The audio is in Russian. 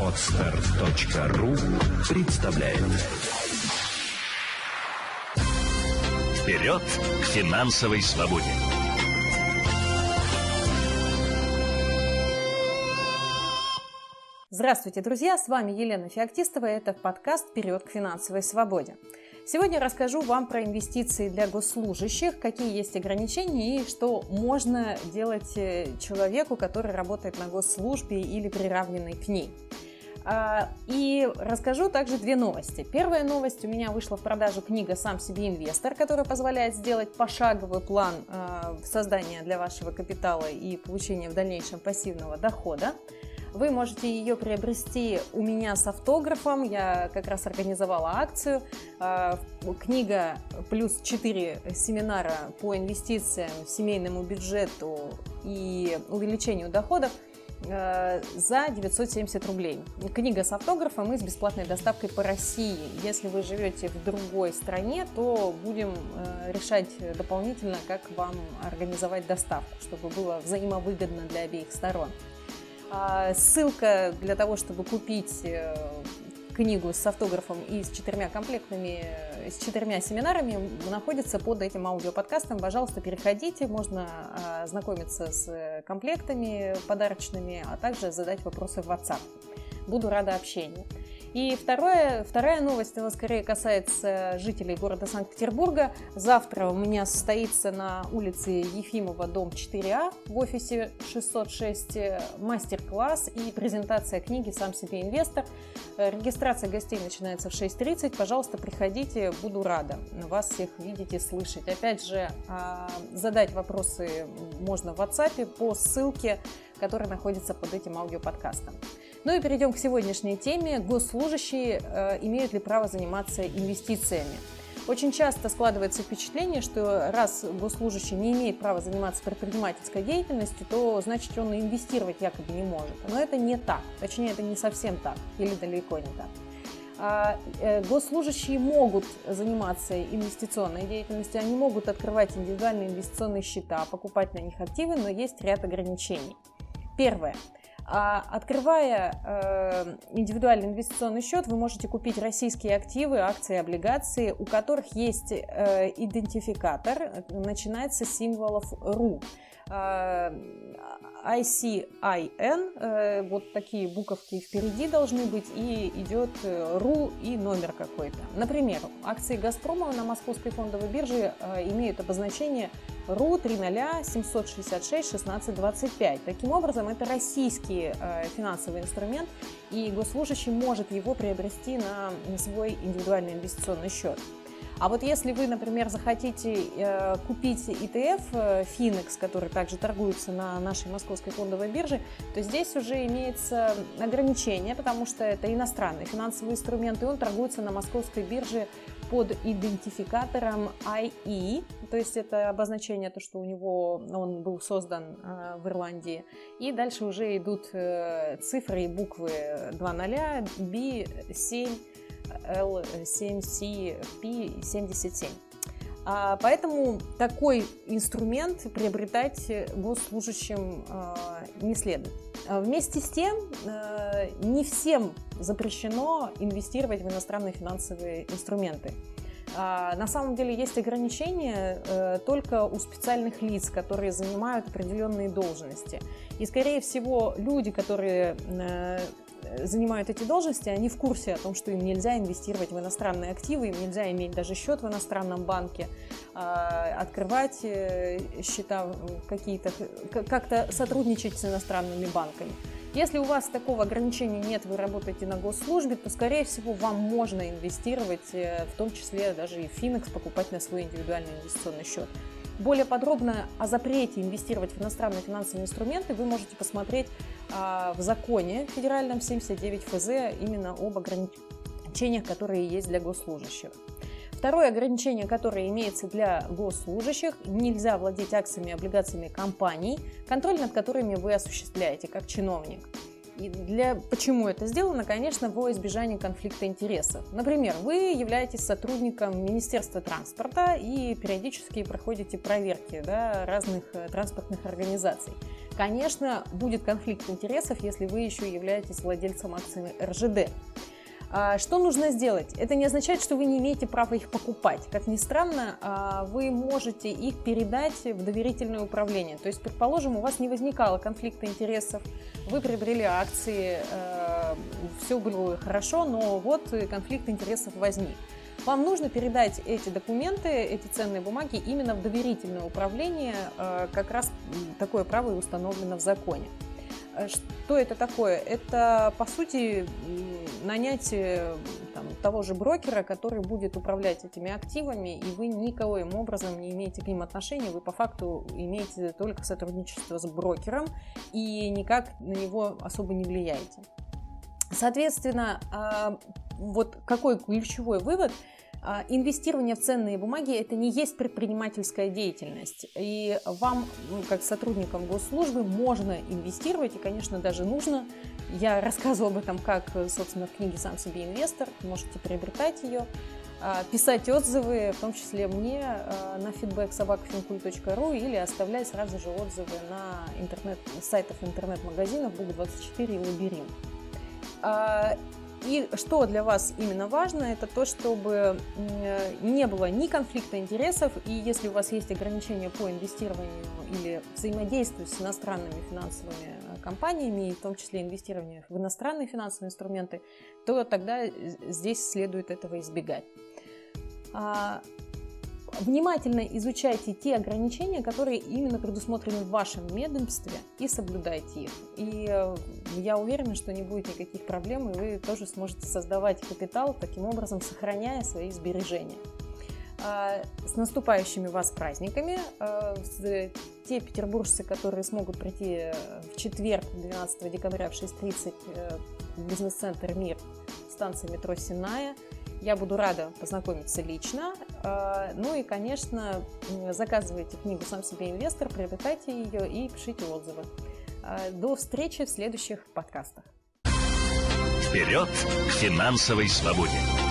Отстар.ру представляет Вперед к финансовой свободе! Здравствуйте, друзья! С вами Елена Феоктистова. Это подкаст «Вперед к финансовой свободе». Сегодня расскажу вам про инвестиции для госслужащих, какие есть ограничения и что можно делать э, человеку, который работает на госслужбе или приравненный к ней. А, и расскажу также две новости. Первая новость. У меня вышла в продажу книга «Сам себе инвестор», которая позволяет сделать пошаговый план а, создания для вашего капитала и получения в дальнейшем пассивного дохода. Вы можете ее приобрести у меня с автографом. Я как раз организовала акцию. А, книга плюс 4 семинара по инвестициям, семейному бюджету и увеличению доходов а, за 970 рублей. Книга с автографом и с бесплатной доставкой по России. Если вы живете в другой стране, то будем а, решать дополнительно, как вам организовать доставку, чтобы было взаимовыгодно для обеих сторон. А, ссылка для того, чтобы купить э, книгу с автографом и с четырьмя комплектами, э, с четырьмя семинарами находится под этим аудиоподкастом. Пожалуйста, переходите, можно а, ознакомиться с комплектами подарочными, а также задать вопросы в WhatsApp. Буду рада общению. И второе, вторая новость, она скорее касается жителей города Санкт-Петербурга. Завтра у меня состоится на улице Ефимова, дом 4А, в офисе 606 мастер-класс и презентация книги «Сам себе инвестор». Регистрация гостей начинается в 6.30. Пожалуйста, приходите, буду рада вас всех видеть и слышать. Опять же, а, задать вопросы можно в WhatsApp по ссылке, которая находится под этим аудиоподкастом. Ну и перейдем к сегодняшней теме. Госслужащие э, имеют ли право заниматься инвестициями? Очень часто складывается впечатление, что раз госслужащий не имеет права заниматься предпринимательской деятельностью, то значит он инвестировать якобы не может. Но это не так. Точнее, это не совсем так или далеко не так. А, э, госслужащие могут заниматься инвестиционной деятельностью, они могут открывать индивидуальные инвестиционные счета, покупать на них активы, но есть ряд ограничений. Первое. А, открывая э, индивидуальный инвестиционный счет, вы можете купить российские активы, акции, облигации, у которых есть э, идентификатор, начинается с символов РУ. А, ICIN, э, вот такие буковки впереди должны быть, и идет РУ и номер какой-то. Например, акции «Газпрома» на московской фондовой бирже имеют обозначение РУ 300 766 1625. Таким образом, это российский э, финансовый инструмент, и госслужащий может его приобрести на свой индивидуальный инвестиционный счет. А вот если вы, например, захотите э, купить ETF э, который также торгуется на нашей московской фондовой бирже, то здесь уже имеется ограничение, потому что это иностранный финансовый инструмент, и он торгуется на московской бирже под идентификатором IE, то есть это обозначение, то, что у него он был создан э, в Ирландии. И дальше уже идут э, цифры и буквы 2.0, B7, L7, CP77. А, поэтому такой инструмент приобретать госслужащим а, не следует. А вместе с тем, не всем запрещено инвестировать в иностранные финансовые инструменты. На самом деле есть ограничения э, только у специальных лиц, которые занимают определенные должности. И, скорее всего, люди, которые э, занимают эти должности, они в курсе о том, что им нельзя инвестировать в иностранные активы, им нельзя иметь даже счет в иностранном банке, а, открывать э, счета какие-то, как-то сотрудничать с иностранными банками. Если у вас такого ограничения нет, вы работаете на госслужбе, то, скорее всего, вам можно инвестировать, э, в том числе даже и Финекс, покупать на свой индивидуальный инвестиционный счет. Более подробно о запрете инвестировать в иностранные финансовые инструменты вы можете посмотреть а, в законе федеральном 79 ФЗ именно об ограничениях, которые есть для госслужащих. Второе ограничение, которое имеется для госслужащих, нельзя владеть акциями и облигациями компаний, контроль над которыми вы осуществляете как чиновник. И для почему это сделано, конечно, во избежание конфликта интересов. Например, вы являетесь сотрудником Министерства транспорта и периодически проходите проверки да, разных э, транспортных организаций. Конечно, будет конфликт интересов, если вы еще являетесь владельцем акций РЖД. А, что нужно сделать? Это не означает, что вы не имеете права их покупать. Как ни странно, а, вы можете их передать в доверительное управление. То есть, предположим, у вас не возникало конфликта интересов, вы приобрели акции, э, все было хорошо, но вот конфликт интересов возник. Вам нужно передать эти документы, эти ценные бумаги именно в доверительное управление. Э, как раз такое право и установлено в законе. Э, что это такое? Это, по сути, нанять э, там, того же брокера, который будет управлять этими активами, и вы никоим образом не имеете к ним отношения, вы по факту имеете только сотрудничество с брокером и никак на него особо не влияете. Соответственно, а, вот какой ключевой вывод – инвестирование в ценные бумаги – это не есть предпринимательская деятельность. И вам, ну, как сотрудникам госслужбы, можно инвестировать, и, конечно, даже нужно. Я рассказывала об этом, как, собственно, в книге «Сам себе инвестор». Можете приобретать ее, а, писать отзывы, в том числе мне, а, на feedback собакафинкуль.ру или оставлять сразу же отзывы на интернет, сайтах интернет-магазинов Бук24 и Лабиринт. И что для вас именно важно, это то, чтобы не было ни конфликта интересов, и если у вас есть ограничения по инвестированию или взаимодействию с иностранными финансовыми э, компаниями, в том числе инвестирование в иностранные финансовые инструменты, то тогда здесь следует этого избегать. Внимательно изучайте те ограничения, которые именно предусмотрены в вашем ведомстве, и соблюдайте их. И э, я уверена, что не будет никаких проблем, и вы тоже сможете создавать капитал, таким образом сохраняя свои сбережения. А, с наступающими вас праздниками. А, те петербуржцы, которые смогут прийти э, в четверг, 12 декабря в 6.30 э, в бизнес-центр «Мир» станция метро Синая – я буду рада познакомиться лично. А, ну и, конечно, заказывайте книгу «Сам себе инвестор», приобретайте ее и пишите отзывы. А, до встречи в следующих подкастах. Вперед к финансовой свободе!